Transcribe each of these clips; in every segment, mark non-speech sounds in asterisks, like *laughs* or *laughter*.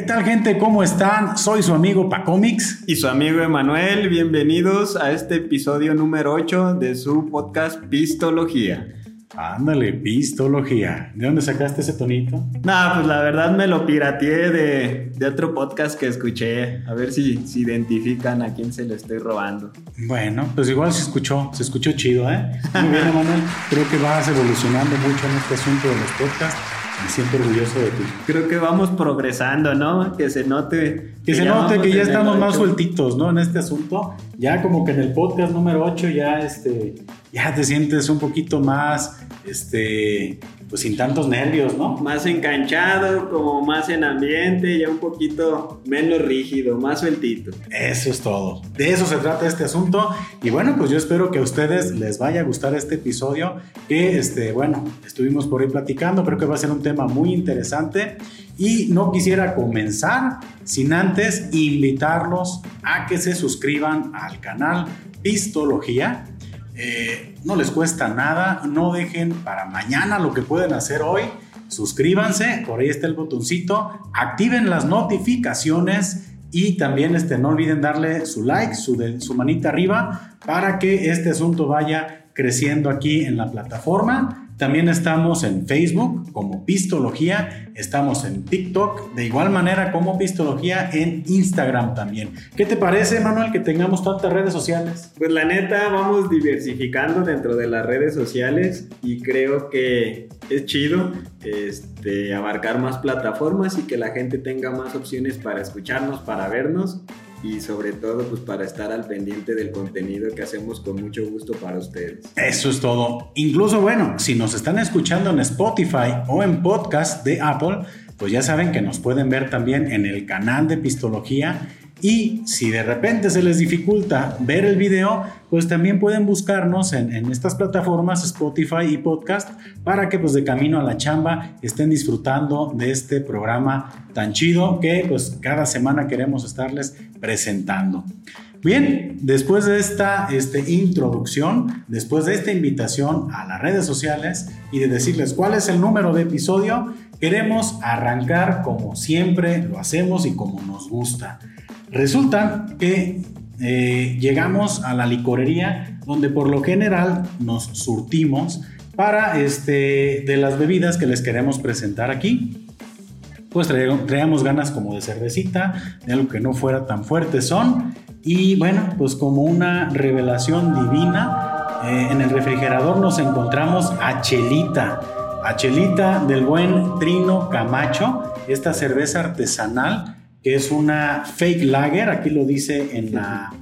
¿Qué tal gente? ¿Cómo están? Soy su amigo Pacomix. Y su amigo Emanuel. Bienvenidos a este episodio número 8 de su podcast Pistología. Ándale, pistología. ¿De dónde sacaste ese tonito? No, pues la verdad me lo pirateé de, de otro podcast que escuché. A ver si, si identifican a quién se le estoy robando. Bueno, pues igual se escuchó, se escuchó chido, ¿eh? Muy bien, Emanuel. *laughs* Creo que vas evolucionando mucho en este asunto de los podcasts me siento orgulloso de ti. Creo que vamos progresando, ¿no? Que se note. Que, se note que ya estamos más sueltitos, ¿no? En este asunto. Ya como que en el podcast número 8 ya, este, ya te sientes un poquito más, este, pues sin tantos nervios, ¿no? Más enganchado, como más en ambiente, ya un poquito menos rígido, más sueltito. Eso es todo. De eso se trata este asunto. Y bueno, pues yo espero que a ustedes les vaya a gustar este episodio. Que, este, bueno, estuvimos por ahí platicando. Creo que va a ser un tema muy interesante. Y no quisiera comenzar sin antes invitarlos a que se suscriban al canal Pistología eh, no les cuesta nada, no dejen para mañana lo que pueden hacer hoy. Suscríbanse, por ahí está el botoncito, activen las notificaciones y también este, no olviden darle su like, su, su manita arriba para que este asunto vaya creciendo aquí en la plataforma. También estamos en Facebook como Pistología, estamos en TikTok, de igual manera como Pistología en Instagram también. ¿Qué te parece, Manuel, que tengamos tantas redes sociales? Pues la neta, vamos diversificando dentro de las redes sociales y creo que es chido este, abarcar más plataformas y que la gente tenga más opciones para escucharnos, para vernos y sobre todo pues para estar al pendiente del contenido que hacemos con mucho gusto para ustedes. Eso es todo. Incluso bueno, si nos están escuchando en Spotify o en podcast de Apple, pues ya saben que nos pueden ver también en el canal de Pistología y si de repente se les dificulta ver el video, pues también pueden buscarnos en, estas plataformas Spotify y podcast para que pues de camino a la chamba estén disfrutando de este programa tan chido que pues cada semana queremos estarles presentando. Bien, después de esta este, introducción, después de esta invitación a las redes sociales y de decirles cuál es el número de episodio, queremos arrancar como siempre lo hacemos y como nos gusta. Resulta que eh, llegamos a la licorería donde por lo general nos surtimos para este, de las bebidas que les queremos presentar aquí. Pues traíamos ganas como de cervecita, de algo que no fuera tan fuerte son. Y bueno, pues como una revelación divina, eh, en el refrigerador nos encontramos a Chelita. A Chelita del buen Trino Camacho, esta cerveza artesanal que es una fake lager, aquí lo dice en la,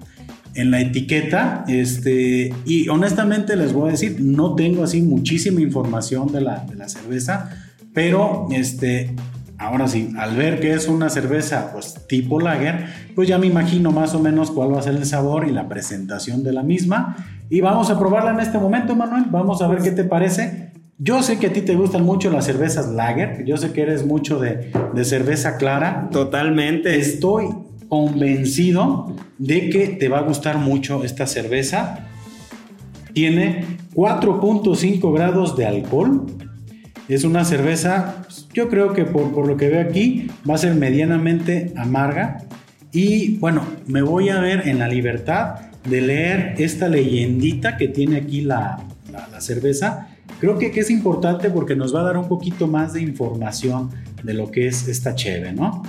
en la etiqueta. Este, y honestamente les voy a decir, no tengo así muchísima información de la, de la cerveza, pero este, ahora sí, al ver que es una cerveza pues tipo lager, pues ya me imagino más o menos cuál va a ser el sabor y la presentación de la misma. Y vamos a probarla en este momento, Manuel. Vamos a ver qué te parece. Yo sé que a ti te gustan mucho las cervezas lager, yo sé que eres mucho de, cerveza clara. Totalmente. Estoy convencido de que te va a gustar mucho esta cerveza. Tiene 4.5 grados de alcohol. Es una cerveza, pues, yo creo que por, por, lo que veo aquí, va a ser medianamente amarga. Y bueno, me voy a ver en la libertad de leer esta leyendita que tiene aquí la, la cerveza Creo que, es importante porque nos va a dar un poquito más de información de lo que es esta cheve, ¿no?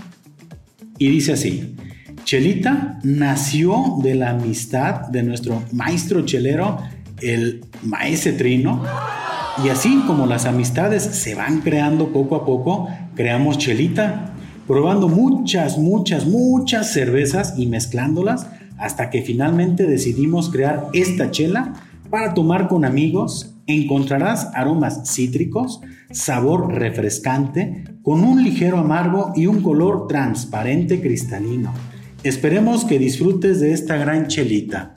Y dice así, Chelita nació de la amistad de nuestro maestro chelero, el maese Trino, y así como las amistades se van creando poco a poco, creamos Chelita, probando muchas, muchas, muchas cervezas y mezclándolas hasta que finalmente decidimos crear esta chela para tomar con amigos encontrarás aromas cítricos, sabor refrescante, con un ligero amargo y un color transparente cristalino. Esperemos que disfrutes de esta gran chelita.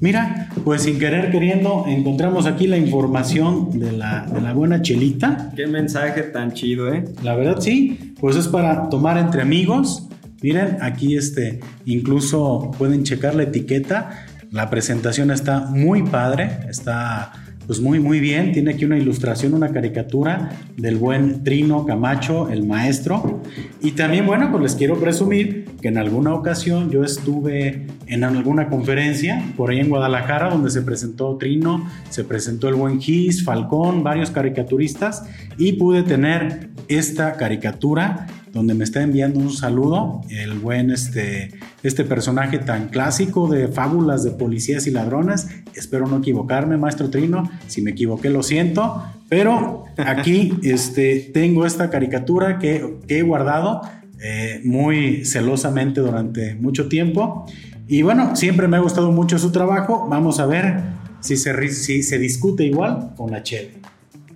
Mira, pues sin querer queriendo encontramos aquí la información de la, de la, buena chelita. Qué mensaje tan chido, ¿eh? La verdad sí, pues es para tomar entre amigos. Miren, aquí este, incluso pueden checar la etiqueta. La presentación está muy padre, está pues muy, muy bien. Tiene aquí una ilustración, una caricatura del buen Trino Camacho, el maestro. Y también, bueno, pues les quiero presumir que en alguna ocasión yo estuve en alguna conferencia por ahí en Guadalajara donde se presentó Trino, se presentó el buen Gis, Falcón, varios caricaturistas y pude tener esta caricatura donde me está enviando un saludo el buen este, este personaje tan clásico de fábulas de policías y ladrones. Espero no equivocarme, maestro Trino. Si me equivoqué, lo siento. Pero aquí *laughs* este, tengo esta caricatura que, he guardado eh, muy celosamente durante mucho tiempo. Y bueno, siempre me ha gustado mucho su trabajo. Vamos a ver si se, si se discute igual con la Cheve.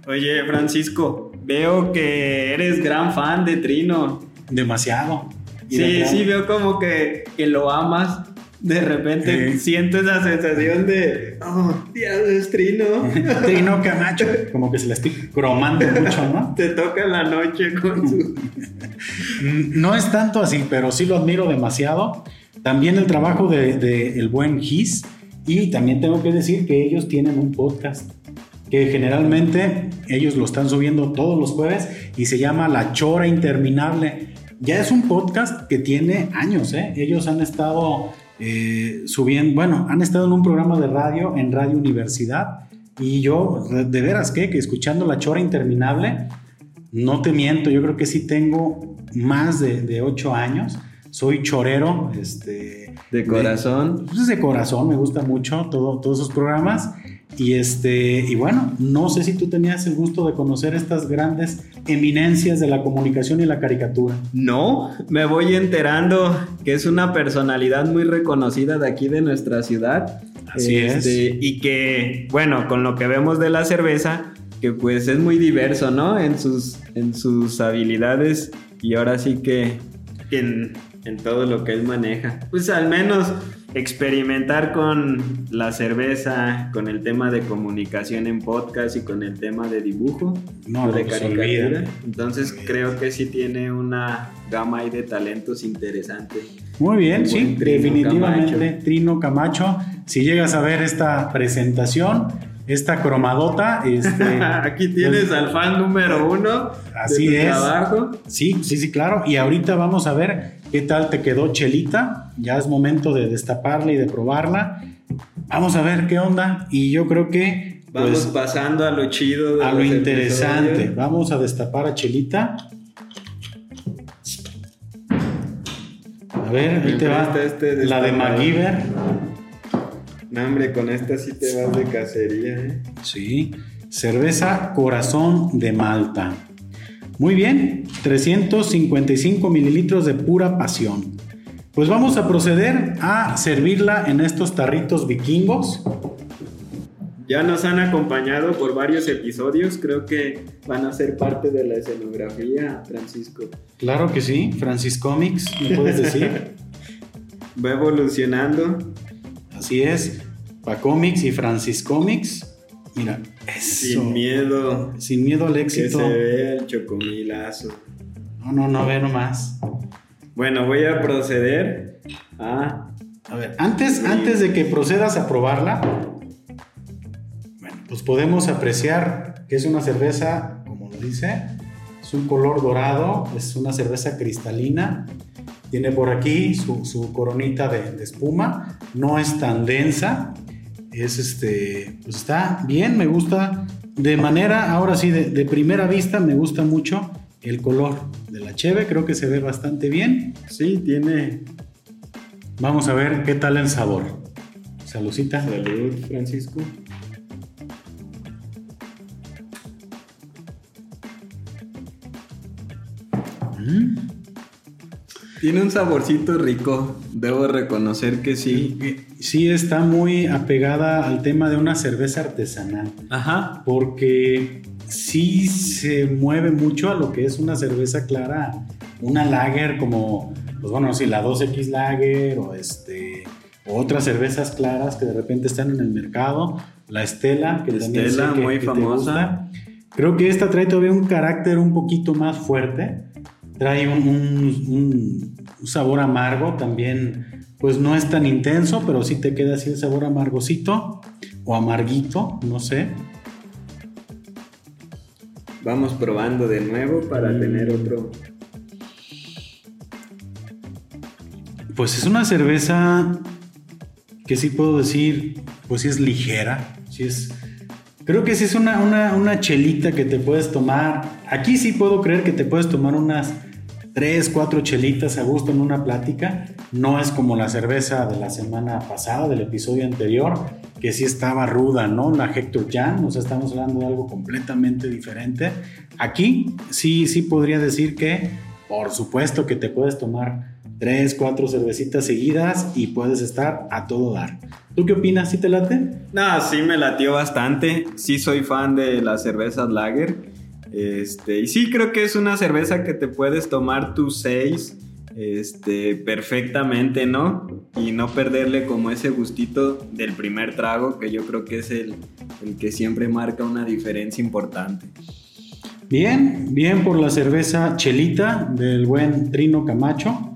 Oye, Francisco, veo que eres gran fan de Trino. Demasiado. Sí, sí, veo como que, que lo amas. De repente siento esa sensación de, oh, Dios, es Trino. Trino *laughs* Camacho. Como que se le estoy cromando mucho, ¿no? *laughs* Te toca la noche con su... *laughs* no es tanto así, pero sí lo admiro demasiado. También el trabajo de, de el buen Gis. Y también tengo que decir que ellos tienen un podcast que generalmente ellos lo están subiendo todos los jueves y se llama La Chora Interminable. Ya es un podcast que tiene años, ¿eh? Ellos han estado eh, subiendo, bueno, han estado en un programa de radio, en Radio Universidad, y yo, de veras que, que escuchando La Chora Interminable, no te miento, yo creo que sí tengo más de, ocho años. Soy chorero, este... De corazón. pues de corazón, me gusta mucho todo, todos esos programas. Y, este, y bueno, no sé si tú tenías el gusto de conocer estas grandes eminencias de la comunicación y la caricatura. No, me voy enterando que es una personalidad muy reconocida de aquí de nuestra ciudad. Así es. Este, y que, bueno, con lo que vemos de la cerveza, que pues es muy diverso, ¿no? En sus, en sus habilidades y ahora sí que en, en todo lo que él maneja. Pues al menos experimentar con la cerveza, con el tema de comunicación en podcast y con el tema de dibujo, no, de pues caricatura. Entonces creo que sí tiene una gama ahí de talentos interesante. Muy bien, sí, definitivamente Trino Camacho. Si llegas a ver esta presentación, esta cromadota. Este, *laughs* Aquí tienes al fan número uno. Así de es. Trabajo. Sí, sí, sí, claro. Y ahorita vamos a ver qué tal te quedó Chelita. Ya es momento de destaparla y de probarla. Vamos a ver qué onda. Y yo creo que. Vamos pues, pasando a lo chido. a lo interesante. Vamos a destapar a Chelita. A ver, ahí te va. Este la de MacGyver. No, hombre, con esta sí te vas de cacería, ¿eh? Sí. Cerveza Corazón de Malta. Muy bien, 355 mililitros de pura pasión. Pues vamos a proceder a servirla en estos tarritos vikingos. Ya nos han acompañado por varios episodios, creo que van a ser parte de la escenografía, Francisco. Claro que sí, Francisco Comics, ¿me puedes decir? *laughs* Va evolucionando. Así es, Comics y Francis Comics. Mira, eso. Sin miedo. Sin miedo al éxito. Que se ve el chocomilazo. No, no, no, ve nomás. Bueno, voy a proceder a. A ver, antes, antes de que procedas a probarla, bueno, pues podemos apreciar que es una cerveza, como lo dice, es un color dorado, es una cerveza cristalina tiene por aquí su, coronita de, espuma, no es tan densa, es este, pues está bien, me gusta. De manera, ahora sí, de, primera vista me gusta mucho el color de la cheve, creo que se ve bastante bien. Sí, tiene. Vamos a ver qué tal el sabor. Saludcita. Salud, Francisco. Mm. Tiene un saborcito rico, debo reconocer que sí. Sí, está muy apegada al tema de una cerveza artesanal. Ajá. Porque sí se mueve mucho a lo que es una cerveza clara, una lager como, pues bueno, si la 2X Lager o este otras cervezas claras que de repente están en el mercado, la Estela, que también Estela, muy famosa. Creo que esta trae todavía un carácter un poquito más fuerte trae un, sabor amargo también, pues no es tan intenso, pero sí te queda así el sabor amargosito o amarguito, no sé. vamos probando de nuevo para Mm. tener otro. Pues es una cerveza que sí puedo decir, pues sí es ligera, sí es... Creo que sí es una, una, una chelita que te puedes tomar. Aquí sí puedo creer que te puedes tomar unas 3, 4 chelitas a gusto en una plática. No es como la cerveza de la semana pasada, del episodio anterior, que sí estaba ruda, ¿no? La Hector Jan, o sea, estamos hablando de algo completamente diferente. Aquí sí, sí podría decir que, por supuesto que te puedes tomar tres, cuatro cervecitas seguidas y puedes estar a todo dar. ¿Tú qué opinas? ¿Sí te late? No, sí me latió bastante. Sí soy fan de las cervezas lager. Este, y sí creo que es una cerveza que te puedes tomar tus seis este, perfectamente, ¿no? Y no perderle como ese gustito del primer trago, que yo creo que es el, el que siempre marca una diferencia importante. Bien, bien por la cerveza Chelita del buen Trino Camacho.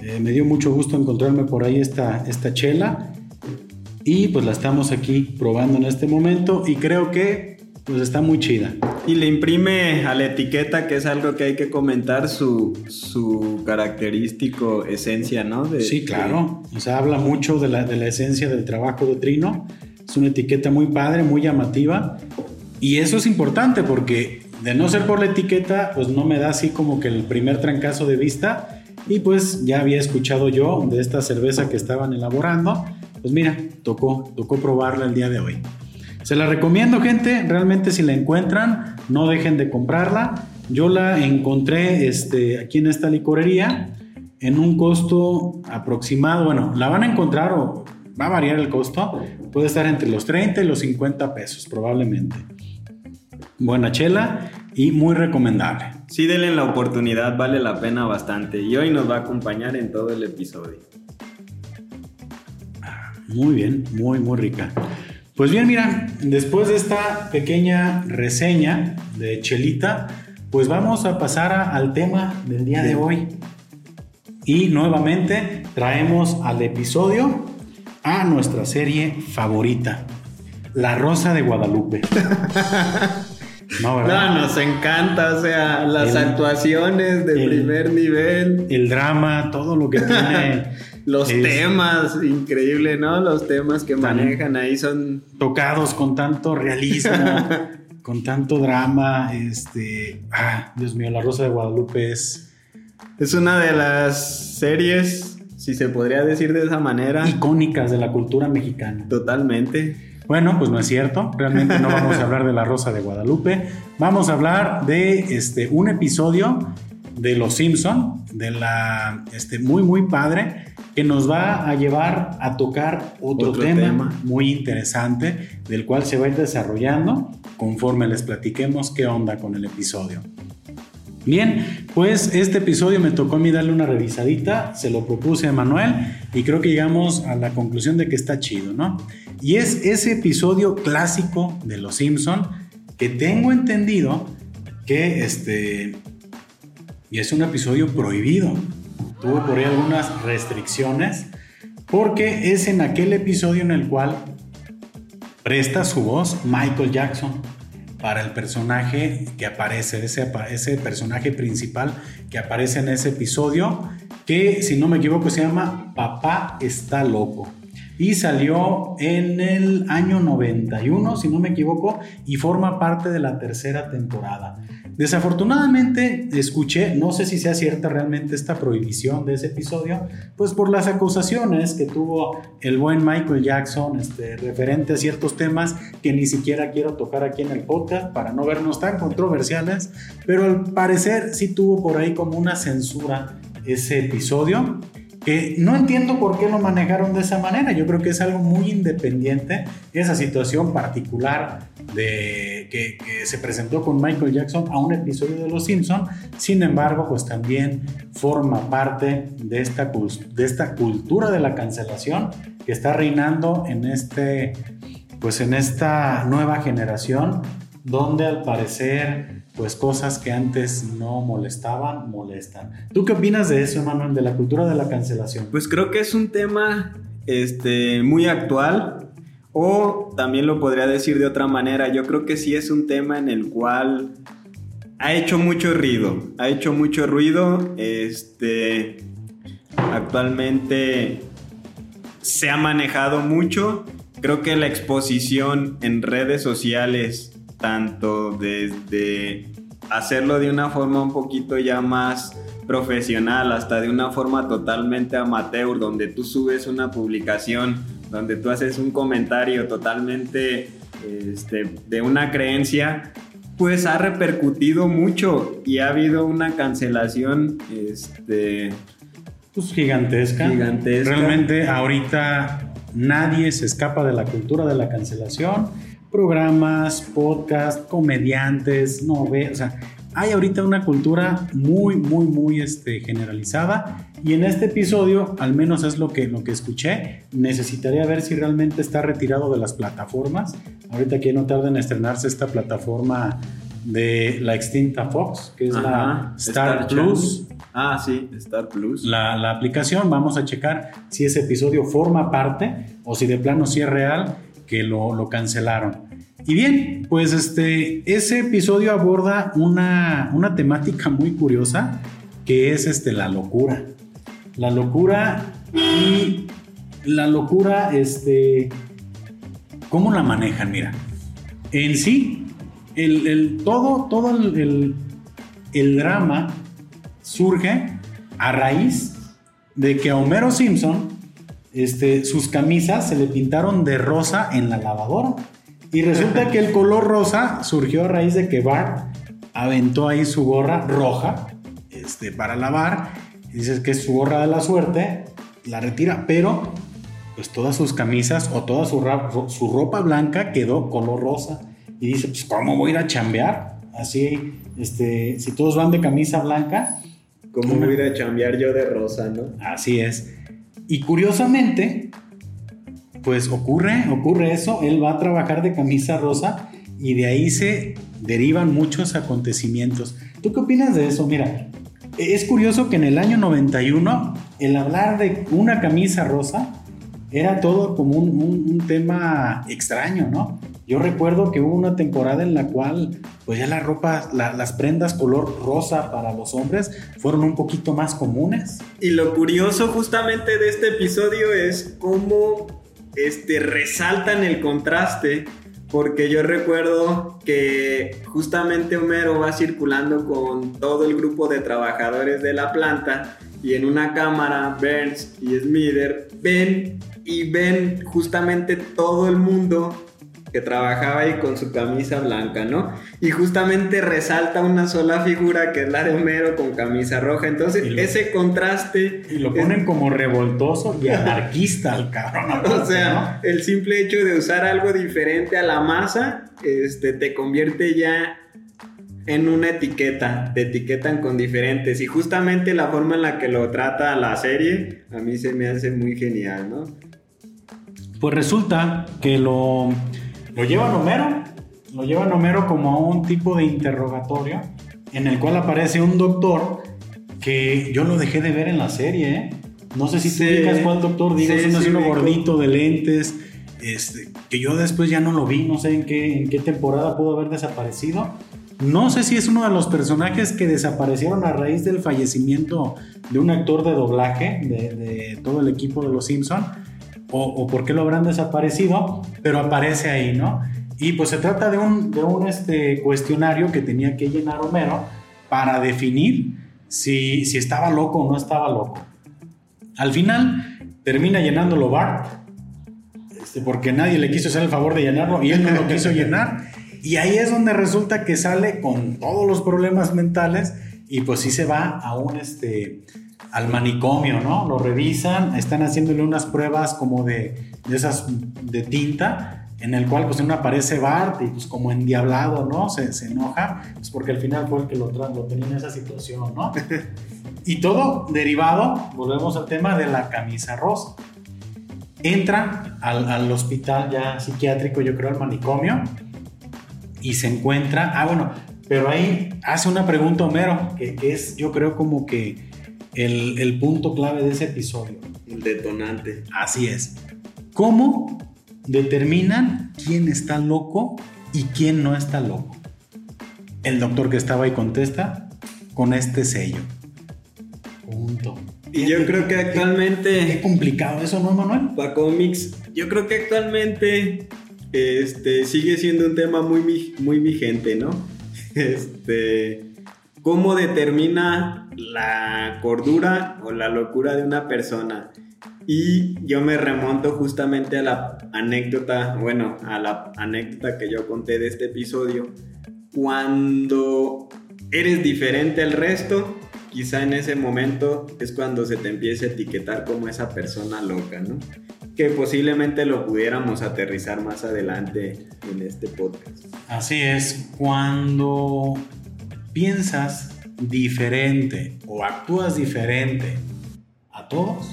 Eh, me dio mucho gusto encontrarme por ahí esta, esta chela. Y pues la estamos aquí probando en este momento y creo que pues está muy chida. Y le imprime a la etiqueta, que es algo que hay que comentar, su, su característico esencia, ¿no? De- Sí, claro. O sea, habla mucho de la, de la esencia del trabajo de Trino. Es una etiqueta muy padre, muy llamativa. Y eso es importante porque de no ser por la etiqueta, pues no me da así como que el primer trancazo de vista. Y pues ya había escuchado yo de esta cerveza que estaban elaborando. Pues mira, tocó, tocó probarla el día de hoy. Se la recomiendo, gente. Realmente, si la encuentran, no dejen de comprarla. Yo la encontré este, aquí en esta licorería en un costo aproximado. Bueno, la van a encontrar o va a variar el costo. Puede estar entre los 30 y los 50 pesos, probablemente. Buena chela y muy recomendable. Sí, denle la oportunidad, vale la pena bastante. Y hoy nos va a acompañar en todo el episodio. Muy bien, muy, muy rica. Pues bien, mira, después de esta pequeña reseña de Chelita, pues vamos a pasar a- al tema del día de hoy. Y nuevamente traemos al episodio a nuestra serie favorita, La Rosa de Guadalupe. *laughs* No, nos encanta, o sea, las El- actuaciones de el- primer nivel, El drama, todo lo que tiene *laughs* los es- temas, increíble, ¿no? Los temas que manejan ahí son... tocados con tanto realismo, *laughs* con tanto drama, este, ah, Dios mío, La Rosa de Guadalupe es Es una de las series, si se podría decir de esa manera, icónicas de la cultura mexicana. totalmente. Bueno, pues no es cierto, realmente no vamos a hablar de La Rosa de Guadalupe, vamos a hablar de este, un episodio de Los Simpson, de la, este, muy, muy padre, que nos va a llevar a tocar otro, Otro tema, tema. muy interesante, del cual se va a ir desarrollando conforme les platiquemos qué onda con el episodio. Bien, pues este episodio me tocó a mí darle una revisadita, se lo propuse a Manuel y creo que llegamos a la conclusión de que está chido, ¿no? Y es ese episodio clásico de Los Simpson que tengo entendido que este y es un episodio prohibido. Tuvo por ahí algunas restricciones porque es en aquel episodio en el cual presta su voz Michael Jackson para el personaje que aparece, ese, ese personaje principal que aparece en ese episodio, que si no me equivoco se llama Papá está loco. Y salió en el año 91, si no me equivoco, y forma parte de la tercera temporada. Desafortunadamente escuché, no sé si sea cierta realmente esta prohibición de ese episodio, pues por las acusaciones que tuvo el buen Michael Jackson este, referente a ciertos temas que ni siquiera quiero tocar aquí en el podcast para no vernos tan controversiales, pero al parecer sí tuvo por ahí como una censura ese episodio que no entiendo por qué lo manejaron de esa manera. Yo creo que es algo muy independiente, esa situación particular que, se presentó con Michael Jackson a un episodio de Los Simpson. Sin embargo, pues también forma parte de esta, de esta cultura de la cancelación que está reinando en, este, pues en esta nueva generación, donde al parecer pues cosas que antes no molestaban, molestan. ¿Tú qué opinas de eso, Manuel, de la cultura de la cancelación? Pues creo que es un tema este, muy actual o también lo podría decir de otra manera. Yo creo que sí es un tema en el cual ha hecho mucho ruido, ha hecho mucho ruido, este, actualmente se ha manejado mucho, creo que la exposición en redes sociales, tanto desde hacerlo de una forma un poquito ya más profesional hasta de una forma totalmente amateur, donde tú subes una publicación, donde tú haces un comentario totalmente este, de una creencia, pues ha repercutido mucho y ha habido una cancelación este, pues gigantesca. gigantesca. Realmente ahorita nadie se escapa de la cultura de la cancelación. Programas, podcast, comediantes, novelas, o sea, hay ahorita una cultura muy, muy, muy este, generalizada y en este episodio, al menos es lo que, lo que escuché, necesitaría ver si realmente está retirado de las plataformas. Ahorita que no tarda en estrenarse esta plataforma de la extinta Fox, que es la Star, Plus. Ah, sí, Star Plus. La, la, aplicación, vamos a checar si ese episodio forma parte o si de plano sí es real que lo, lo cancelaron. Y bien, pues este, ese episodio aborda una, una temática muy curiosa que es este, la locura. La locura y la locura, este, ¿cómo la manejan? Mira, en sí, el, el todo, todo el, el, drama surge a raíz de que a Homero Simpson este, sus camisas se le pintaron de rosa en la lavadora. Y resulta que el color rosa surgió a raíz de que Bart aventó ahí su gorra roja este, para lavar. Dices que es su gorra de la suerte, la retira, pero pues todas sus camisas o toda su, su ropa blanca quedó color rosa. Y dice, pues ¿cómo voy a ir a chambear? Así, este, si todos van de camisa blanca. ¿Cómo voy a ir a chambear yo de rosa, no? Así es. Y curiosamente, pues ocurre, ocurre eso, él va a trabajar de camisa rosa y de ahí se derivan muchos acontecimientos. ¿Tú qué opinas de eso? Mira, es curioso que en el año 91 el hablar de una camisa rosa era todo como un, tema extraño, ¿no? Yo recuerdo que hubo una temporada en la cual, pues ya la ropa, las prendas color rosa para los hombres fueron un poquito más comunes. Y lo curioso justamente de este episodio es cómo este, resaltan el contraste porque yo recuerdo que justamente Homero va circulando con todo el grupo de trabajadores de la planta y en una cámara Burns y Smither ven y ven justamente todo el mundo que trabajaba ahí con su camisa blanca, ¿no? Y justamente resalta una sola figura que es la de Homero con camisa roja. Entonces, ese contraste. Y lo ponen como revoltoso y anarquista al cabrón. *laughs* o sea, el simple hecho de usar algo diferente a la masa, este, te convierte ya en una etiqueta, te etiquetan con diferentes y justamente la forma en la que lo trata la serie a mí se me hace muy genial, ¿no? Pues resulta que lo lo llevan Homero, lo llevan Homero como a un tipo de interrogatorio en el cual aparece un doctor que yo lo dejé de ver en la serie, ¿eh? No sé si sí, tú digas cuál doctor, digo, es uno gordito de lentes, este, que yo después ya no lo vi, no sé en qué, en qué temporada pudo haber desaparecido. No sé si es uno de los personajes que desaparecieron a raíz del fallecimiento de un actor de doblaje de, de todo el equipo de Los Simpson o, por qué lo habrán desaparecido, pero aparece ahí, ¿no? Y pues se trata de un, de un este, cuestionario que tenía que llenar Homero para definir si, si estaba loco o no estaba loco. Al final termina llenándolo Bart, este, porque nadie le quiso hacer el favor de llenarlo y él no lo *laughs* quiso llenar. Y ahí es donde resulta que sale con todos los problemas mentales y pues sí se va a un, este, al manicomio, ¿no? Lo revisan, están haciéndole unas pruebas como de, de esas de tinta, en el cual pues una aparece Bart y pues como endiablado, ¿no? Se, se enoja, pues porque al final fue el que lo, lo tenía en esa situación, ¿no? *laughs* y todo derivado, volvemos al tema de la camisa rosa. Entra al, al hospital ya psiquiátrico, yo creo, al manicomio, y se encuentra, ah, bueno, pero ahí hace una pregunta Homero, que, que es yo creo como que el, punto clave de ese episodio. El detonante. Así es. ¿Cómo determinan quién está loco y quién no está loco? el doctor que estaba ahí contesta con este sello. Punto. Y yo creo que actualmente... Qué complicado eso, ¿no, Manuel? Para cómics, yo creo que actualmente este, sigue siendo un tema muy, muy vigente, ¿no? *laughs* Este, ¿Cómo determina la cordura o la locura de una persona? Y yo me remonto justamente a la anécdota, bueno, a la anécdota que yo conté de este episodio. Cuando eres diferente al resto, quizá en ese momento es cuando se te empieza a etiquetar como esa persona loca, ¿no? Que posiblemente lo pudiéramos aterrizar más adelante en este podcast. Así es, cuando piensas diferente o actúas diferente a todos,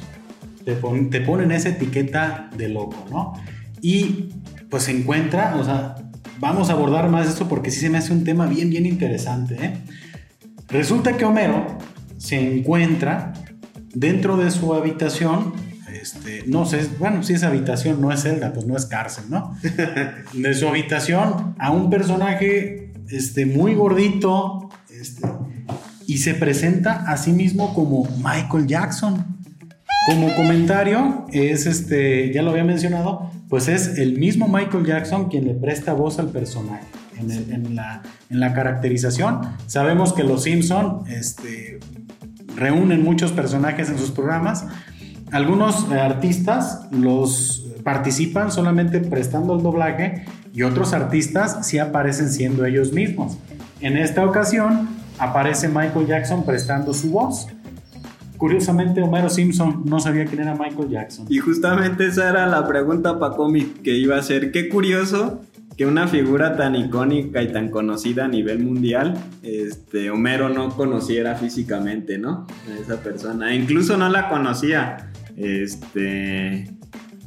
te, te ponen esa etiqueta de loco, ¿no? Y pues se encuentra, o sea, vamos a abordar más esto porque sí se me hace un tema bien, bien interesante. ¿eh? Resulta que Homero se encuentra dentro de su habitación, este, no sé, bueno, si es habitación, no es celda, pues no es cárcel, ¿no? *laughs* de su habitación a un personaje este, muy gordito este, y se presenta a sí mismo como Michael Jackson. Como comentario, es este, ya lo había mencionado, pues es el mismo Michael Jackson quien le presta voz al personaje. En, la, caracterización, sabemos que los Simpson este, reúnen muchos personajes en sus programas. Algunos artistas los participan solamente prestando el doblaje y otros artistas sí aparecen siendo ellos mismos. En esta ocasión aparece Michael Jackson prestando su voz. Curiosamente, Homero Simpson no sabía quién era Michael Jackson. Y justamente esa era la pregunta para cómic que iba a ser. Qué curioso que una figura tan icónica y tan conocida a nivel mundial, este, Homero no conociera físicamente, ¿no? A esa persona. E incluso no la conocía. Este,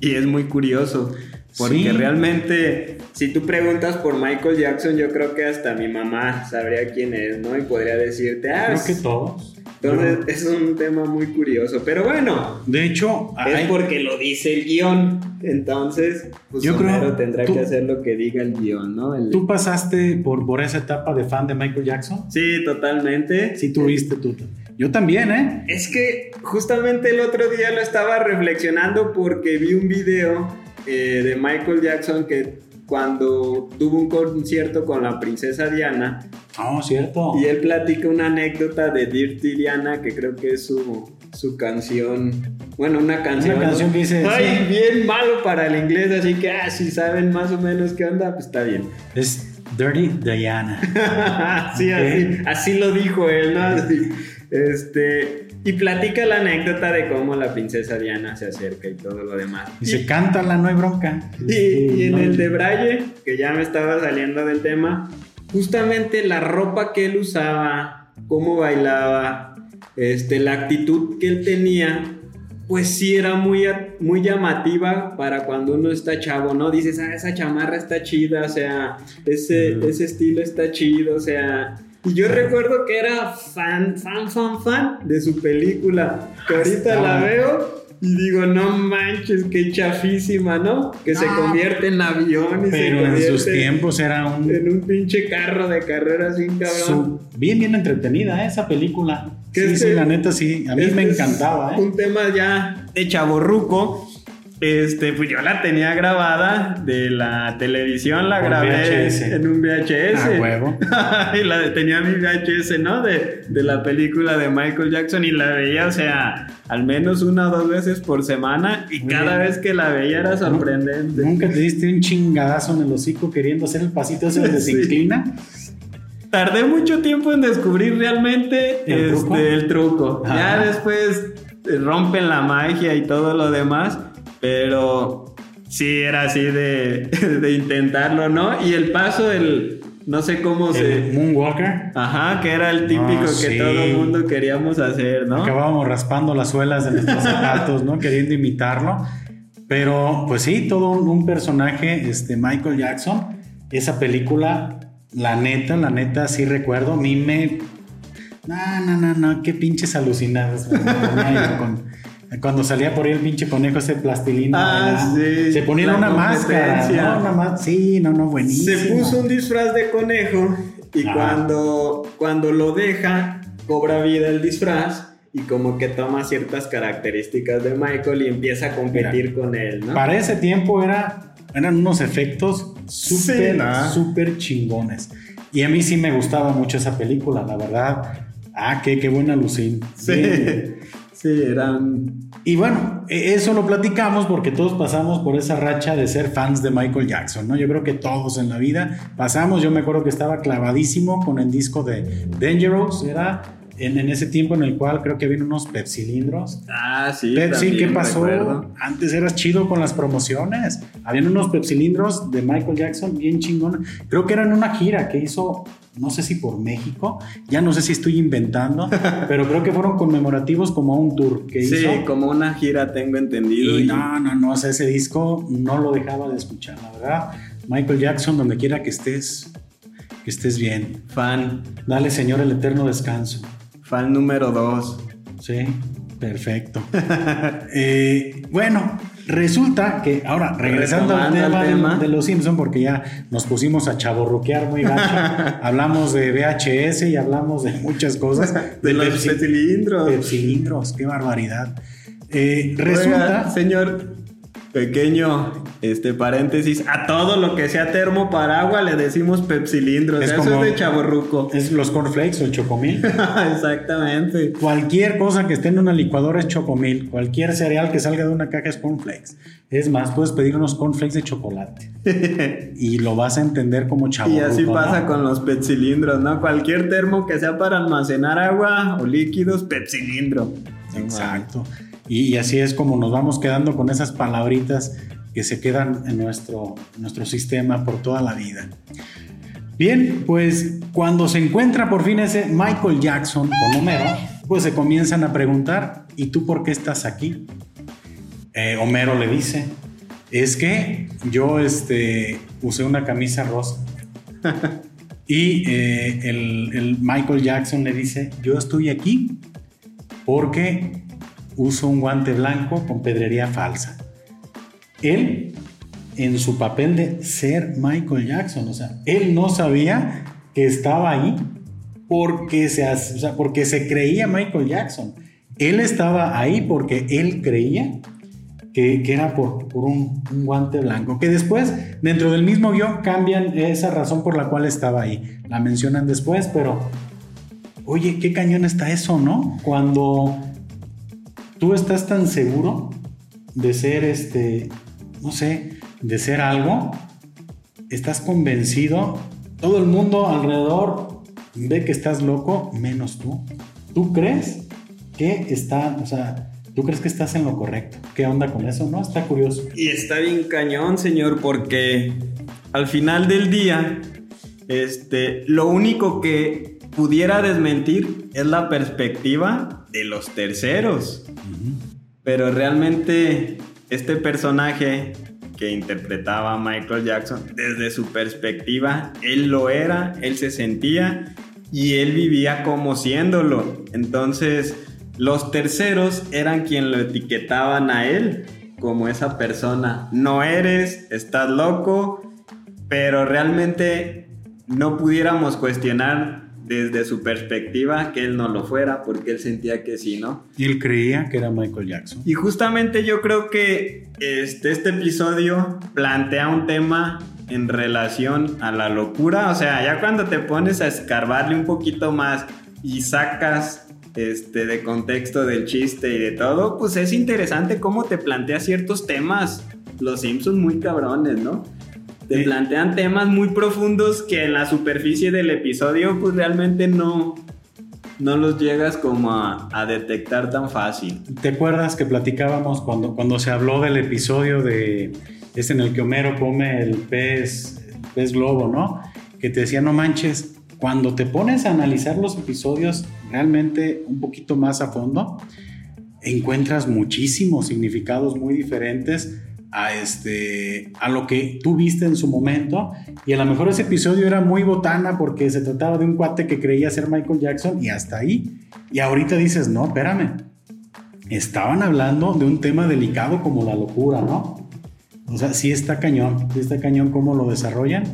y es muy curioso. Porque realmente, si tú preguntas por Michael Jackson, yo creo que hasta mi mamá sabría quién es, ¿no? Y podría decirte, ah, creo que todos. Entonces es un tema muy curioso, pero bueno. De hecho, es porque lo dice el guion. Entonces, pues yo creo tendrá que hacer lo que diga el guion, ¿no? ¿Tú pasaste por, por esa etapa de fan de Michael Jackson? Sí, totalmente. Sí, tuviste tú. Yo también, ¿eh? Es que justamente el otro día lo estaba reflexionando porque vi un video eh, de Michael Jackson que cuando tuvo un concierto con la princesa Diana. Oh, cierto. Y él platica una anécdota de Dirty Diana, que creo que es su, su canción. Bueno, una canción. Una canción que dice. Ay, bien malo para el inglés, así que ah, si saben más o menos qué onda, pues está bien. Es Dirty Diana. *laughs* sí, así, así, lo dijo él, ¿no? este. Y platica la anécdota de cómo la princesa Diana se acerca y todo lo demás. Y, se canta la no hay bronca. Y, en el de Braille, que ya me estaba saliendo del tema, justamente la ropa que él usaba, cómo bailaba, este, la actitud que él tenía, pues sí era muy, muy llamativa para cuando uno está chavo, ¿no? Dices, ah, esa chamarra está chida, o sea, ese, ese estilo está chido, o sea, y yo recuerdo que era fan, fan, fan, fan de su película. Que ahorita la veo y digo, no manches, qué chafísima, ¿no? Que se convierte en avión y pero se en sus tiempos era un... En un pinche carro de carrera sin cabrón. bien, bien entretenida ¿eh? esa película. Sí, sí, la neta sí. A mí me encantaba, ¿eh? Un tema ya de chaborruco este, pues yo la tenía grabada de la televisión, la grabé en un VHS. Ah, huevo. *laughs* y la tenía mi VHS, ¿no? De, de, la película de Michael Jackson y la veía, o sea, al menos una o dos veces por semana y cada vez que la veía era sorprendente. ¿Nunca te diste un chingadazo en el hocico queriendo hacer el pasito ese donde se *laughs* inclina? Tardé mucho tiempo en descubrir realmente el truco. Este, el truco. Ya después rompen la magia y todo lo demás pero sí era así de, *laughs* de intentarlo, ¿no? Y el paso, el, no sé cómo ¿El se. Moonwalker. Ajá, que era el típico que todo el mundo queríamos hacer, ¿no? Acabábamos raspando las suelas de nuestros *laughs* zapatos, ¿no? Queriendo imitarlo. Pero, pues sí, todo un, personaje, este Michael Jackson. Esa película, la neta, la neta, sí recuerdo. A mí me. No, no, no, no, qué pinches alucinadas. con Cuando salía por ahí el pinche conejo ese plastilina. Ah, sí. Se ponía una máscara. ¿no? Una ma- sí, no, no, buenísimo. Se puso un disfraz de conejo y Ajá. cuando, cuando lo deja, cobra vida el disfraz y como que toma ciertas características de Michael y empieza a competir con él, ¿no? Para ese tiempo era, eran unos efectos súper, Sí, ¿no? súper chingones. Y a mí sí me gustaba mucho esa película, la verdad. Ah, qué, qué buena Lucín. Sí, Bien. Eran... Y bueno, e- eso lo platicamos porque todos pasamos por esa racha de ser fans de Michael Jackson, ¿no? Yo creo que todos en la vida pasamos. Yo me acuerdo que estaba clavadísimo con el disco de Dangerous, era en, en ese tiempo en el cual creo que había unos pepsilindros. Ah, sí. Pepsi, ¿qué pasó? recuerdo. Antes eras chido con las promociones. Habían unos pepsilindros de Michael Jackson bien chingones. Creo que eran una gira que hizo, no sé si por México, ya no sé si estoy inventando, *laughs* pero creo que fueron conmemorativos como a un tour que Sí, hizo. como una gira tengo entendido. Y y- no, no, no, o sea, ese disco no lo dejaba de escuchar, la verdad. Michael Jackson, donde quiera que estés, que estés bien. Fan, Dale, Señor, el eterno descanso. Fan número dos. Sí, perfecto. *laughs* Eh, bueno, resulta que ahora, regresando al tema, al de- tema. De, los Simpson, porque ya nos pusimos a chaborruquear muy gacho, *laughs* hablamos de VHS y hablamos de muchas cosas. De los Pepsi- cilindros. Pepsilindros, qué barbaridad. Eh, resulta... señor, pequeño este paréntesis, a todo lo que sea termo paraguas le decimos pepsilindros. Es Eso como- es de chaborruco. Es los cornflakes o el chocomil. *laughs* Exactamente. Cualquier cosa que esté en una licuadora es chocomil. Cualquier cereal que salga de una caja es cornflakes. Es más, puedes pedir unos cornflakes de chocolate. *laughs* y lo vas a entender como chavo. Y así pasa con los pepsilindros, ¿no? Cualquier termo que sea para almacenar agua o líquidos, pepsilindro. Exacto. Y, y así es como nos vamos quedando con esas palabritas que se quedan en nuestro, nuestro sistema por toda la vida. Bien, pues cuando se encuentra por fin ese Michael Jackson con Homero, pues se comienzan a preguntar, ¿y tú por qué estás aquí? Eh, Homero le dice, es que yo este, usé una camisa rosa. *laughs* y eh, el, el Michael Jackson le dice, yo estoy aquí porque uso un guante blanco con pedrería falsa. Él, en su papel de ser Michael Jackson, o sea, él no sabía que estaba ahí porque se, o sea, porque se creía Michael Jackson. Él estaba ahí porque él creía que, que era por, por un, un guante blanco. Que después, dentro del mismo guion, cambian esa razón por la cual estaba ahí. La mencionan después, pero oye, qué cañón está eso, ¿no? Cuando tú estás tan seguro de ser este, no sé, de ser algo, estás convencido, todo el mundo alrededor ve que estás loco, menos tú. ¿Tú crees que está, o sea, tú crees que estás en lo correcto? ¿Qué onda con eso? No, está curioso. Y está bien cañón, señor, porque al final del día, este, lo único que pudiera desmentir es la perspectiva de los terceros. Pero realmente este personaje que interpretaba a Michael Jackson, desde su perspectiva, él lo era, él se sentía y él vivía como siéndolo. Entonces, los terceros eran quien lo etiquetaban a él como esa persona. No eres, estás loco, pero realmente no pudiéramos cuestionar desde su perspectiva que él no lo fuera porque él sentía que sí, ¿no? Y él creía que era Michael Jackson. Y justamente yo creo que este, este episodio plantea un tema en relación a la locura. O sea, ya cuando te pones a escarbarle un poquito más y sacas este, de contexto del chiste y de todo, pues es interesante cómo te plantea ciertos temas. Los Simpsons muy cabrones, ¿no? Te Sí. plantean temas muy profundos que en la superficie del episodio pues realmente no, no los llegas como a, a detectar tan fácil. ¿Te acuerdas que platicábamos cuando, cuando se habló del episodio de es en el que Homero come el pez, el pez globo, ¿no? Que te decía, no manches, cuando te pones a analizar los episodios realmente un poquito más a fondo, encuentras muchísimos significados muy diferentes a, este, a lo que tú viste en su momento. Y a lo mejor ese episodio era muy botana porque se trataba de un cuate que creía ser Michael Jackson y hasta ahí. Y ahorita dices, no, espérame. estaban hablando de un tema delicado como la locura, ¿no? O sea, sí está cañón, sí está cañón cómo lo desarrollan.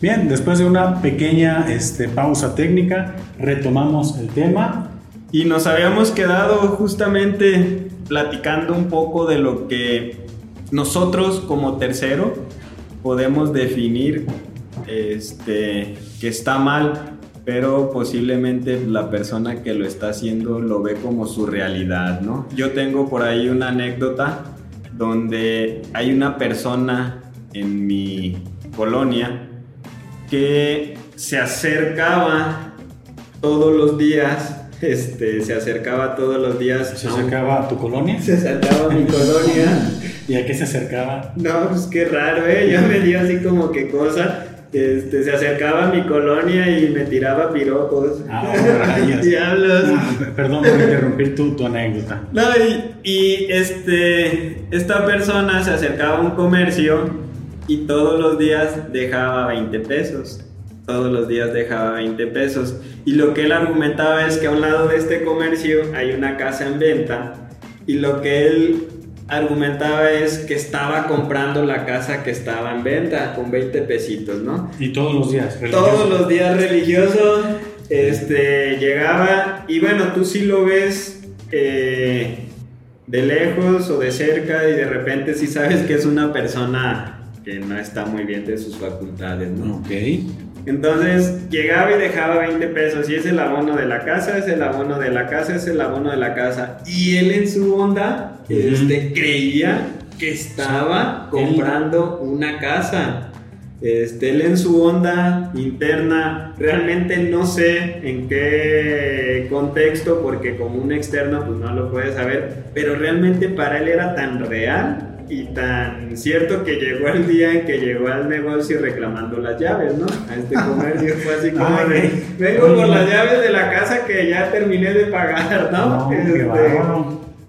Bien, después de una pequeña este, pausa técnica, retomamos el tema. Y nos habíamos quedado justamente platicando un poco de lo que nosotros como tercero podemos definir este, que está mal, pero posiblemente la persona que lo está haciendo lo ve como su realidad, ¿no? Yo tengo por ahí una anécdota donde hay una persona en mi colonia que se acercaba todos los días este, se acercaba todos los días. ¿Se acercaba a tu colonia? Se acercaba a mi colonia. ¿Y a qué se acercaba? No, pues qué raro, ¿eh? Ya me dio así como que cosa. Este, se acercaba a mi colonia y me tiraba piropos. Ah, *laughs* Diablos. Ah, perdón por interrumpir tu, tu anécdota. No, y, y, este, esta persona se acercaba a un comercio y todos los días dejaba 20 pesos. Todos los días dejaba 20 pesos. Y lo que él argumentaba es que a un lado de este comercio hay una casa en venta. Y lo que él argumentaba es que estaba comprando la casa que estaba en venta con 20 pesitos, ¿no? Y todos los días. Religioso. Todos los días religioso, este, llegaba y bueno, tú sí lo ves eh, de lejos o de cerca y de repente sí sabes que es una persona que no está muy bien de sus facultades, ¿no? Ok. Entonces llegaba y dejaba 20 pesos y es el abono de la casa, es el abono de la casa, es el abono de la casa. Y él en su onda este, creía que estaba comprando una casa. Este, él en su onda interna, realmente no sé en qué contexto, porque como un externo pues no lo puede saber, pero realmente para él era tan real y tan cierto que llegó el día en que llegó al negocio reclamando las llaves, ¿no? A este *laughs* comercio fue así como de, vengo por las llaves de la casa que ya terminé de pagar, ¿no? Este,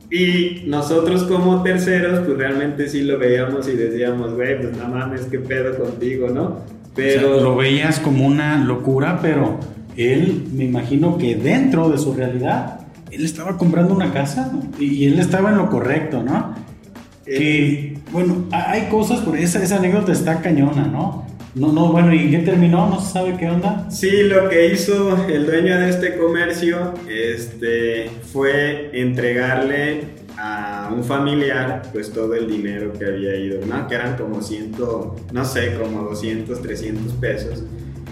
y nosotros como terceros, pues realmente sí lo veíamos y decíamos, güey, pues no mames, qué pedo contigo, ¿no? Pero... lo veías como una locura, pero él, me imagino que dentro de su realidad, él estaba comprando una casa y él estaba en lo correcto, ¿no? Que, bueno, hay cosas, por esa, esa anécdota está cañona, ¿no? No, no, bueno, ¿y qué terminó? ¿No se sabe qué onda? Sí, lo que hizo el dueño de este comercio este, fue entregarle a un familiar pues todo el dinero que había ido, ¿no? Que eran como ciento, no sé, como 200, 300 pesos.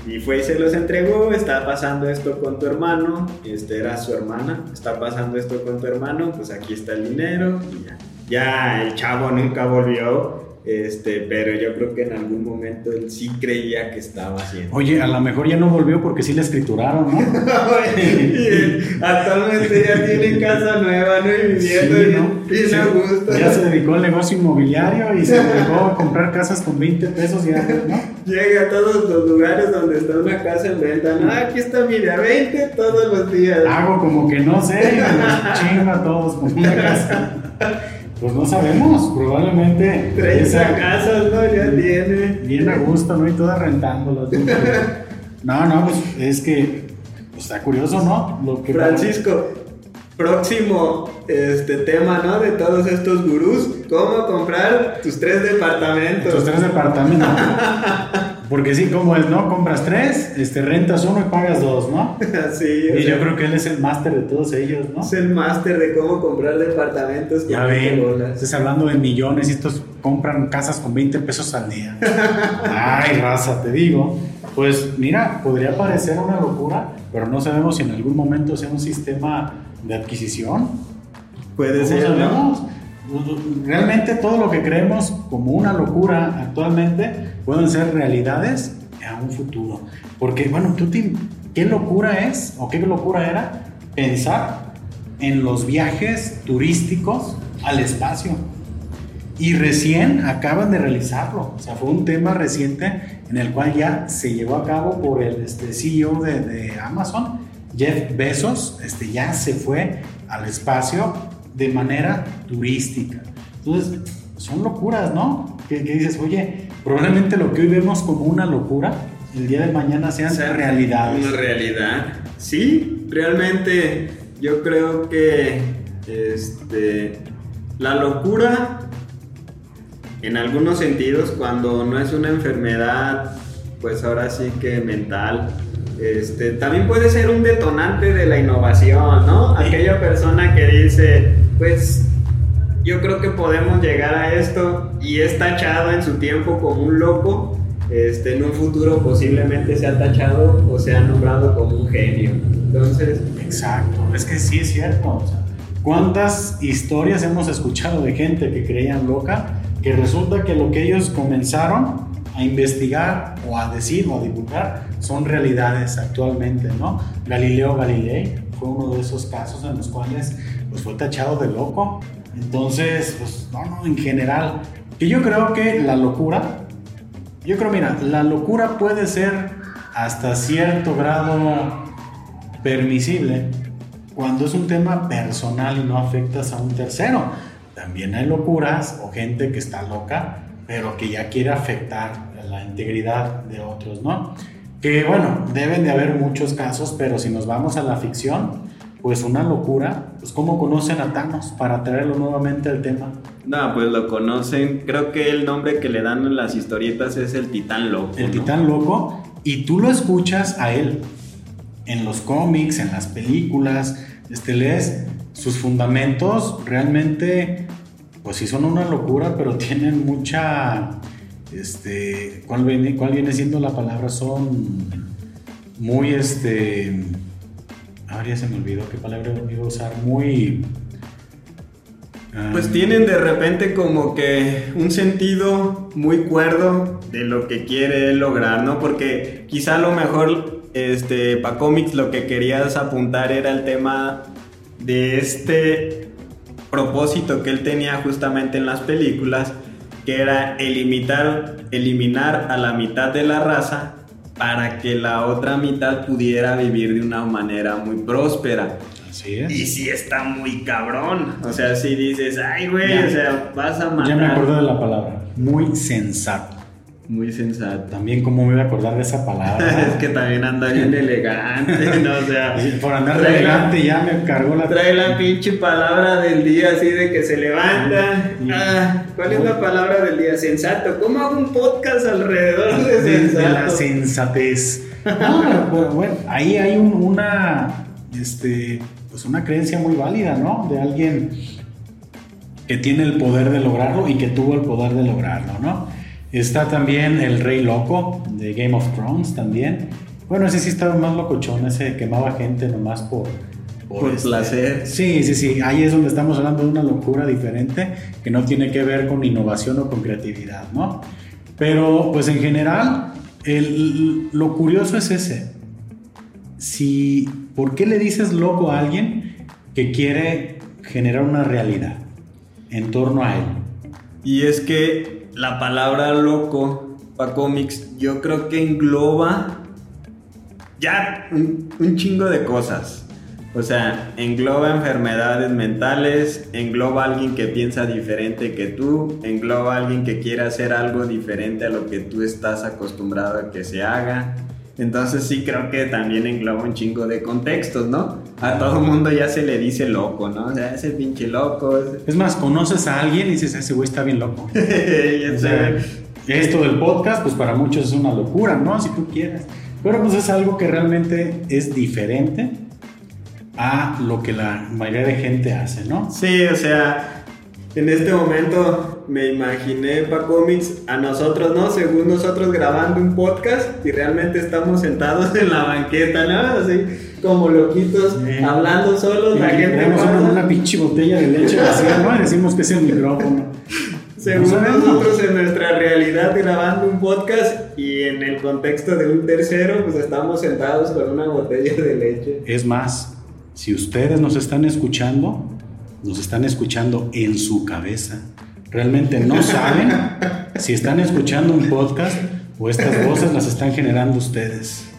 Y fue y se los entregó, está pasando esto con tu hermano, este era su hermana, está pasando esto con tu hermano, pues aquí está el dinero y ya ya el chavo nunca volvió. Este, pero yo creo que en algún momento él sí creía que estaba haciendo. Oye, a lo mejor ya no volvió porque sí le escrituraron, ¿no? *laughs* actualmente ya tiene casa nueva, ¿no? Y viviendo sí, ¿no? gusto. Ya se dedicó al negocio inmobiliario y se dedicó a comprar casas con 20 pesos ya, ¿no? Llega a todos los lugares donde está una casa en venta. No, aquí está, mira, 20 todos los días. Hago como que no sé, y los chingo a todos con una casa. *laughs* Pues no sabemos, probablemente. 30 casas, ¿no? Ya tiene. Bien a gusto, ¿no? Y todas rentándolas. *laughs* No, no, pues es que pues, está curioso, ¿no? Lo que Francisco, próximo este tema, ¿no? De todos estos gurús, ¿cómo comprar tus tres departamentos? Tus tres departamentos. *laughs* Porque sí, como es, ¿no? Compras tres, este, rentas uno y pagas dos, ¿no? *laughs* sí. Y yo creo que él es el máster de todos ellos, ¿no? Es el máster de cómo comprar departamentos. Ya ven, estás hablando de millones y estos compran casas con 20 pesos al día. *laughs* Ay, raza, te digo. Pues mira, podría parecer una locura, pero no sabemos si en algún momento sea un sistema de adquisición. Puede ser. ¿no? Realmente todo lo que creemos como una locura actualmente pueden ser realidades a un futuro. Porque, bueno, tú ¿qué locura es o qué locura era pensar en los viajes turísticos al espacio? Y recién acaban de realizarlo. O sea, fue un tema reciente en el cual ya se llevó a cabo por el este, CEO de, de Amazon, Jeff Bezos, este, ya se fue al espacio de manera turística. Entonces, son locuras, ¿no? Que, dices, oye, probablemente lo que hoy vemos como una locura, el día de mañana sean realidades. Una realidad. Sí, realmente yo creo que Este, la locura, en algunos sentidos, cuando no es una enfermedad, pues ahora sí que mental, este, también puede ser un detonante de la innovación, ¿no? Aquella persona que dice, pues yo creo que podemos llegar a esto y es tachado en su tiempo como un loco, este, en un futuro posiblemente sea tachado o sea nombrado como un genio. Entonces... Exacto, es que sí es cierto. ¿Cuántas historias hemos escuchado de gente que creían loca que resulta que lo que ellos comenzaron a investigar o a decir o a divulgar son realidades actualmente, ¿no? Galileo Galilei fue uno de esos casos en los cuales pues, fue tachado de loco. Entonces, pues no, no, en general, que yo creo que la locura, yo creo, mira, la locura puede ser hasta cierto grado permisible cuando es un tema personal y no afectas a un tercero. También hay locuras o gente que está loca, pero que ya quiere afectar la integridad de otros, ¿no? Que bueno, deben de haber muchos casos, pero si nos vamos a la ficción, pues una locura. Pues cómo conocen a Thanos para traerlo nuevamente al tema. No, pues lo conocen. Creo que el nombre que le dan en las historietas es el Titán Loco. El Titán Loco. Y tú lo escuchas a él en los cómics, en las películas. Este lees sus fundamentos realmente, pues sí son una locura, pero *laughs* tienen mucha, este, ¿cuál viene, cuál viene siendo la palabra? Son muy, este, ahora ya se me olvidó qué palabra iba a usar, muy... Pues tienen de repente como que un sentido muy cuerdo de lo que quiere lograr, ¿no? Porque quizá a lo mejor este, para cómics lo que querías apuntar era el tema de este propósito que él tenía justamente en las películas, que era eliminar a la mitad de la raza para que la otra mitad pudiera vivir de una manera muy próspera. Así es. Y sí está muy cabrón. O sea, si dices, ay, güey, o sea, vas a matar. Ya me acuerdo de la palabra. Muy sensato. Muy sensato. También, ¿cómo me voy a acordar de esa palabra? *laughs* es que también anda bien *laughs* elegante, ¿no? O sea, por andar de elegante ya me cargó la. Trae la pinche palabra del día así de que se levanta. Ah, ¿Cuál es la palabra del día? Sensato. ¿Cómo hago un podcast alrededor de sensato? De la sensatez. No, bueno, bueno, ahí hay un, una. Este. Pues una creencia muy válida, ¿no? De alguien que tiene el poder de lograrlo y que tuvo el poder de lograrlo, ¿no? Está también el Rey Loco de Game of Thrones también. Bueno, ese sí estaba más locochón, ese quemaba gente nomás por... Por, este, placer. Sí, sí, sí. Ahí es donde estamos hablando de una locura diferente que no tiene que ver con innovación o con creatividad, ¿no? Pero, pues en general, el, lo curioso es ese. Si, ¿Por qué le dices loco a alguien que quiere generar una realidad en torno a él? Y es que la palabra loco para cómics yo creo que engloba ya un, chingo de cosas. O sea, engloba enfermedades mentales, engloba alguien que piensa diferente que tú, engloba alguien que quiere hacer algo diferente a lo que tú estás acostumbrado a que se haga. Entonces sí creo que también engloba un chingo de contextos, ¿no? A todo mundo ya se le dice loco, ¿no? O sea, ese pinche loco. Es más, conoces a alguien y dices, ese güey está bien loco. *laughs* esto del podcast, pues para muchos es una locura, ¿no? Si tú quieres. Pero pues es algo que realmente es diferente a lo que la mayoría de gente hace, ¿no? Sí, o sea, en este momento me imaginé para cómics a nosotros, ¿no? Según nosotros grabando un podcast y realmente estamos sentados *laughs* en la banqueta, ¿no? Así como loquitos, hablando solos, la gente tenemos una, una, pinche botella de leche vacía, ¿no? decimos que es el micrófono. Según nosotros en nuestra realidad grabando un podcast y en el contexto de un tercero, pues estamos sentados con una botella de leche. Es más, si ustedes nos están escuchando, nos están escuchando en su cabeza. Realmente no saben *laughs* si están escuchando un podcast o estas voces las están generando ustedes.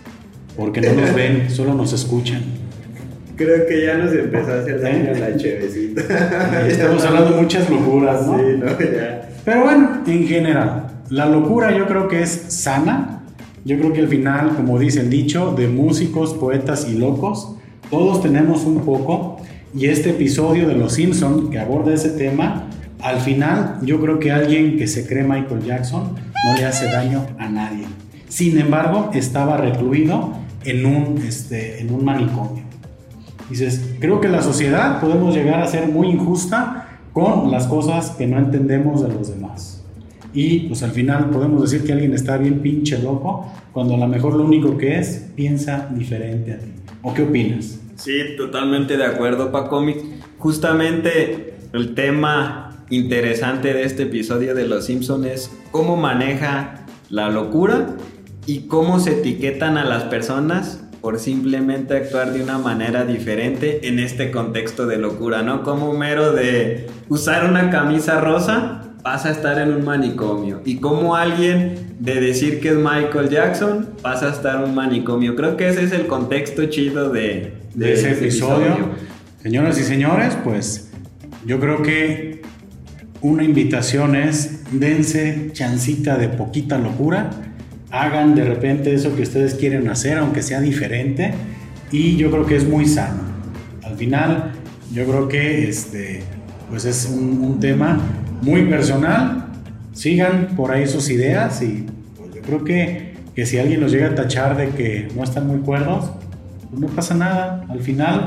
Porque no nos ven, solo nos escuchan. Creo que ya nos empezó a hacer daño la chevecita. *laughs* Estamos hablando muchas locuras, ¿no? Sí, no, ya. Pero bueno, en general, la locura yo creo que es sana. Yo creo que al final, como dice el dicho, de músicos, poetas y locos, todos tenemos un poco Y este episodio de Los Simpson que aborda ese tema, al final yo creo que alguien que se cree Michael Jackson no le hace daño a nadie. Sin embargo, estaba recluido en un, este, en un manicomio. Dices, creo que la sociedad podemos llegar a ser muy injusta con las cosas que no entendemos de los demás. Y pues al final podemos decir que alguien está bien pinche loco cuando a lo mejor lo único que es piensa diferente a ti. ¿O qué opinas? Sí, totalmente de acuerdo, Paco. Justamente el tema interesante de este episodio de Los Simpsons es cómo maneja la locura y cómo se etiquetan a las personas por simplemente actuar de una manera diferente en este contexto de locura, ¿no? Como mero de usar una camisa rosa pasa a estar en un manicomio y como alguien de decir que es Michael Jackson pasa a estar en un manicomio. Creo que ese es el contexto chido de, ese episodio. episodio. Señoras y señores, pues yo creo que una invitación es dense chancita de poquita locura hagan de repente eso que ustedes quieren hacer, aunque sea diferente, y yo creo que es muy sano. Al final, yo creo que este, pues es un, tema muy personal. Sigan por ahí sus ideas y pues yo creo que, que si alguien los llega a tachar de que no están muy cuerdos, pues no pasa nada. Al final,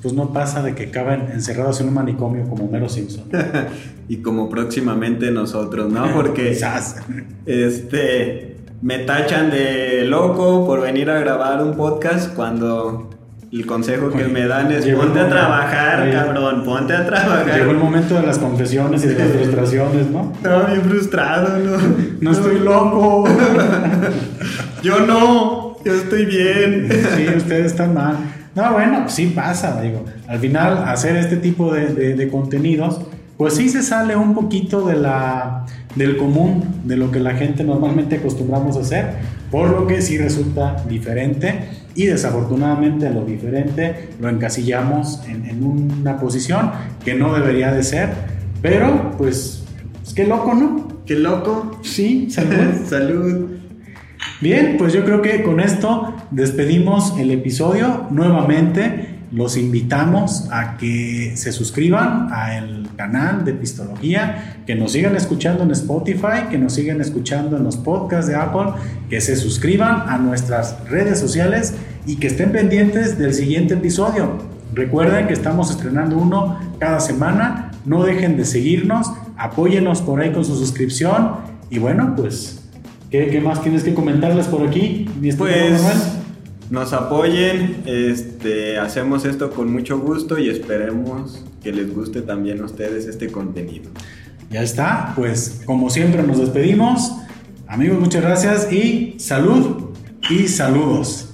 pues no pasa de que acaben encerrados en un manicomio como Mero Simpson. *laughs* y como próximamente nosotros, ¿no? *laughs* Porque este me tachan de loco por venir a grabar un podcast cuando el consejo que me dan es ponte a trabajar, cabrón, ponte a trabajar. Llegó el momento de las confesiones y de las frustraciones, ¿no? Estaba bien frustrado, ¿no? No estoy loco. *laughs* yo no, yo estoy bien. sí, ustedes están mal. No, bueno, sí pasa, digo. Al final, hacer este tipo de, de contenidos pues sí se sale un poquito de la, del común, de lo que la gente normalmente acostumbramos a hacer, por lo que sí resulta diferente y desafortunadamente lo diferente lo encasillamos en, una posición que no debería de ser, pero pues, pues, qué loco, ¿no? Qué loco. Sí, salud. *laughs* salud. Bien, pues yo creo que con esto despedimos el episodio nuevamente los invitamos a que se suscriban al canal de Pistología, que nos sigan escuchando en Spotify, que nos sigan escuchando en los podcasts de Apple, que se suscriban a nuestras redes sociales y que estén pendientes del siguiente episodio. Recuerden que estamos estrenando uno cada semana, no dejen de seguirnos, apóyenos por ahí con su suscripción y bueno, pues, ¿qué, más tienes que comentarles por aquí? pues nos apoyen, este, hacemos esto con mucho gusto y esperemos que les guste también a ustedes este contenido. Ya está, pues como siempre nos despedimos. Amigos, muchas gracias y salud y saludos.